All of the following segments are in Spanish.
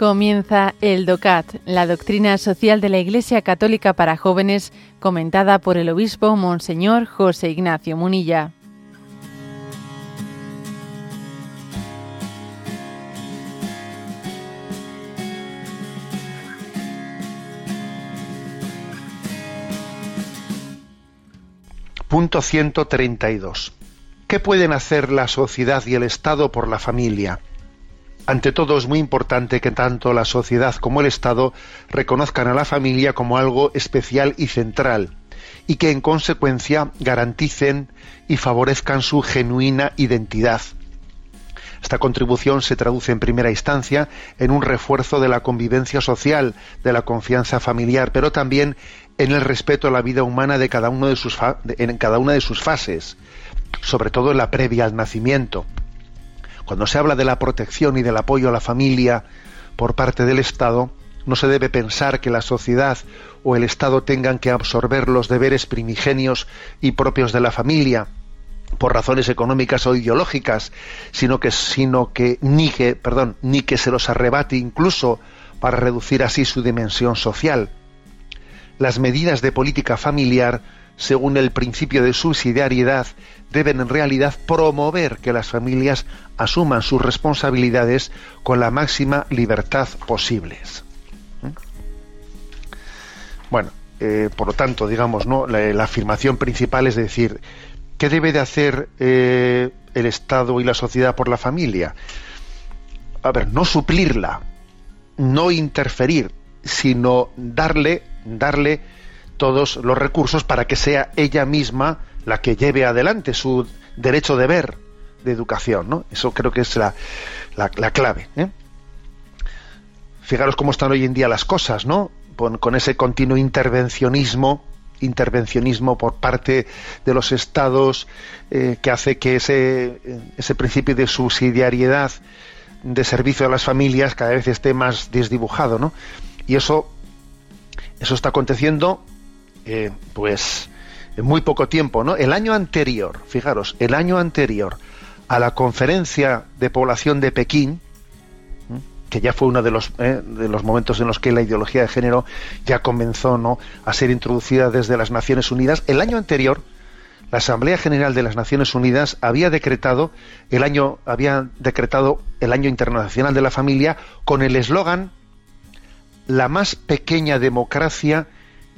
Comienza el DOCAT, la doctrina social de la Iglesia Católica para jóvenes, comentada por el obispo Monseñor José Ignacio Munilla. Punto 132. ¿Qué pueden hacer la sociedad y el Estado por la familia? Ante todo es muy importante que tanto la sociedad como el Estado reconozcan a la familia como algo especial y central y que en consecuencia garanticen y favorezcan su genuina identidad. Esta contribución se traduce en primera instancia en un refuerzo de la convivencia social, de la confianza familiar, pero también en el respeto a la vida humana de cada uno de sus en cada una de sus fases, sobre todo en la previa al nacimiento. Cuando se habla de la protección y del apoyo a la familia por parte del Estado, no se debe pensar que la sociedad o el Estado tengan que absorber los deberes primigenios y propios de la familia por razones económicas o ideológicas, sino que, sino que ni que, perdón, ni que se los arrebate incluso para reducir así su dimensión social. Las medidas de política familiar según el principio de subsidiariedad, deben en realidad promover que las familias asuman sus responsabilidades con la máxima libertad posibles. ¿Mm? Bueno, eh, por lo tanto, digamos, ¿no? La, afirmación principal es decir, ¿qué debe de hacer eh, el Estado y la sociedad por la familia? A ver, no suplirla, no interferir, sino darle, darle todos los recursos para que sea ella misma la que lleve adelante su derecho de ver de educación, ¿no? Eso creo que es la, la, clave. ¿eh? Fijaros cómo están hoy en día las cosas, ¿no? Con, ese continuo intervencionismo, intervencionismo por parte de los estados eh, que hace que ese, ese principio de subsidiariedad de servicio a las familias cada vez esté más desdibujado, ¿no? Y eso, eso está aconteciendo eh, pues en muy poco tiempo, ¿no? El año anterior, fijaros, el año anterior a la conferencia de población de Pekín, que ya fue uno de los, eh, de los momentos en los que la ideología de género ya comenzó ¿no? a ser introducida desde las Naciones Unidas, el año anterior, la Asamblea General de las Naciones Unidas había decretado el año, había decretado el año internacional de la familia con el eslogan la más pequeña democracia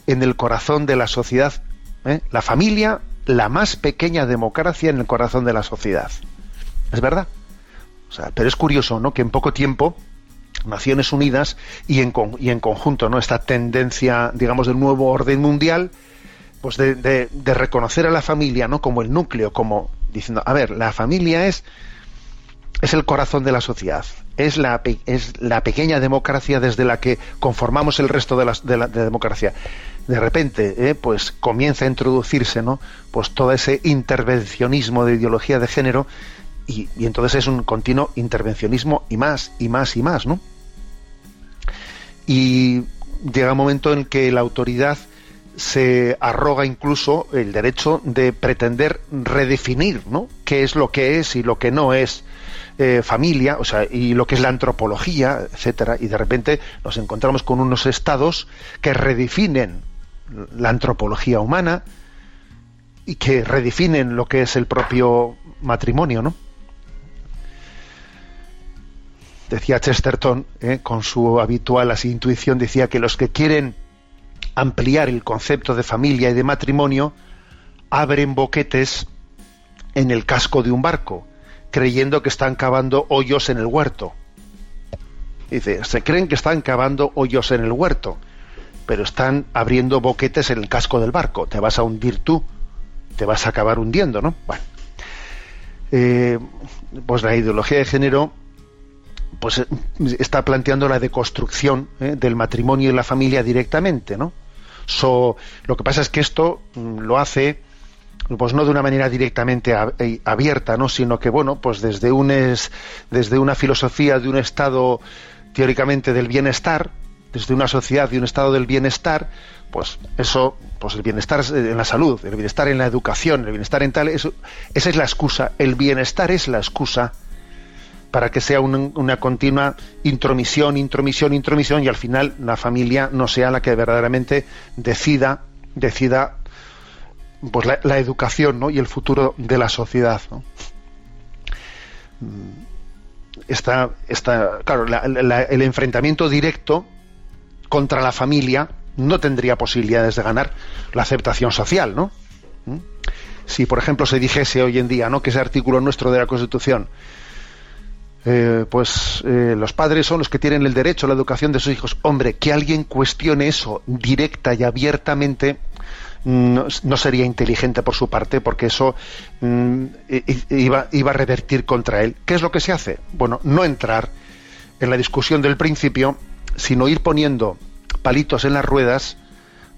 en el corazón de la sociedad. ¿eh? La familia, la más pequeña democracia en el corazón de la sociedad. ¿Es verdad? O sea, pero es curioso, ¿no? Que en poco tiempo Naciones Unidas y en, y en conjunto, ¿no? Esta tendencia, digamos, del nuevo orden mundial, pues de, de, reconocer a la familia, ¿no? Como el núcleo, como diciendo, a ver, la familia es es el corazón de la sociedad, es la, es la pequeña democracia desde la que conformamos el resto de la, de la democracia. De repente eh, pues comienza a introducirse no pues todo ese intervencionismo de ideología de género y, entonces es un continuo intervencionismo y más y más y más no y llega un momento en que la autoridad se arroga incluso el derecho de pretender redefinir ¿no? qué es lo que es y lo que no es eh, familia, o sea, y lo que es la antropología, etcétera, y de repente nos encontramos con unos estados que redefinen la antropología humana y que redefinen lo que es el propio matrimonio, ¿no? Decía Chesterton, ¿eh? con su habitual así intuición, decía que los que quieren ampliar el concepto de familia y de matrimonio abren boquetes en el casco de un barco, creyendo que están cavando hoyos en el huerto. Dice, se creen que están cavando hoyos en el huerto pero están abriendo boquetes en el casco del barco. Te vas a hundir tú, te vas a acabar hundiendo, ¿no? Bueno, eh, pues la ideología de género pues eh, está planteando la deconstrucción ¿eh? del matrimonio y la familia directamente, ¿no? Lo que pasa es que esto mm, lo hace pues no de una manera directamente abierta, ¿no? sino que bueno, pues desde un es, desde una filosofía de un estado teóricamente del bienestar, desde una sociedad y un estado del bienestar, pues eso, pues el bienestar en la salud, el bienestar en la educación, el bienestar en tal, eso, esa es la excusa. El bienestar es la excusa para que sea una continua intromisión, intromisión, intromisión y al final la familia no sea la que verdaderamente decida, decida pues la, educación ¿no? y el futuro de la sociedad. ¿no? Está, está, claro, el enfrentamiento directo contra la familia no tendría posibilidades de ganar la aceptación social, ¿no? ¿Mm? Si, por ejemplo, se dijese hoy en día, ¿no? Que ese artículo nuestro de la Constitución eh, pues eh, los padres son los que tienen el derecho a la educación de sus hijos. Hombre, que alguien cuestione eso directa y abiertamente no, sería inteligente por su parte porque eso mm, iba, iba a revertir contra él. ¿Qué es lo que se hace? Bueno, no entrar en la discusión del principio, sino ir poniendo palitos en las ruedas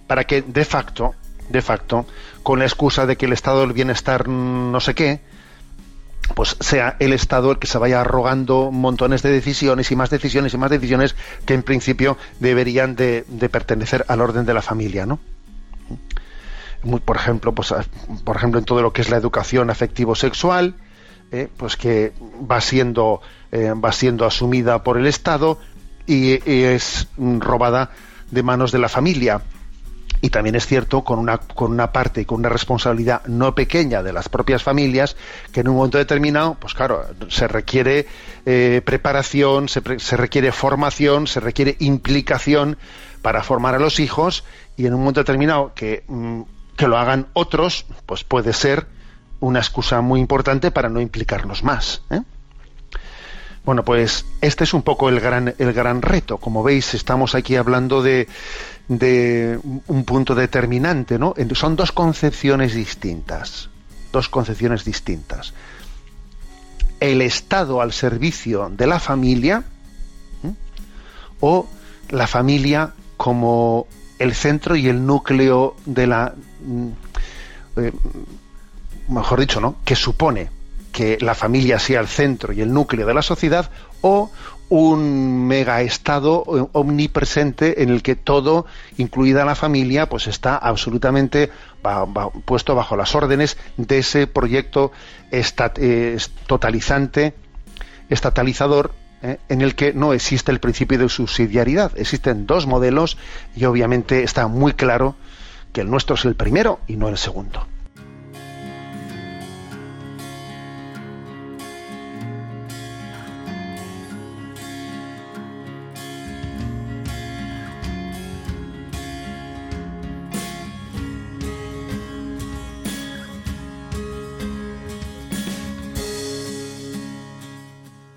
para que de facto, de facto, con la excusa de que el estado del bienestar no sé qué, pues sea el Estado el que se vaya arrogando montones de decisiones y más decisiones y más decisiones que en principio deberían de, pertenecer al orden de la familia, ¿no? por ejemplo, pues, por ejemplo, en todo lo que es la educación afectivo-sexual, eh, pues que va siendo, eh, va siendo asumida por el Estado y es robada de manos de la familia y también es cierto con una, con una parte y con una responsabilidad no pequeña de las propias familias que en un momento determinado, pues claro, se requiere eh, preparación, se, requiere formación, se requiere implicación para formar a los hijos y en un momento determinado que, mm, que lo hagan otros, pues puede ser una excusa muy importante para no implicarnos más. ¿eh? Bueno, pues este es un poco el gran, el gran reto. Como veis, estamos aquí hablando de, de un punto determinante, ¿no? Son dos concepciones distintas, dos concepciones distintas. El Estado al servicio de la familia o la familia como el centro y el núcleo de la... Mm, eh, mejor dicho, ¿no? Que supone que la familia sea el centro y el núcleo de la sociedad o un mega estado eh, omnipresente en el que todo, incluida la familia, pues está absolutamente puesto bajo las órdenes de ese proyecto eh, totalizante, estatalizador, eh, en el que no existe el principio de subsidiariedad. Existen dos modelos y obviamente está muy claro que el nuestro es el primero y no el segundo.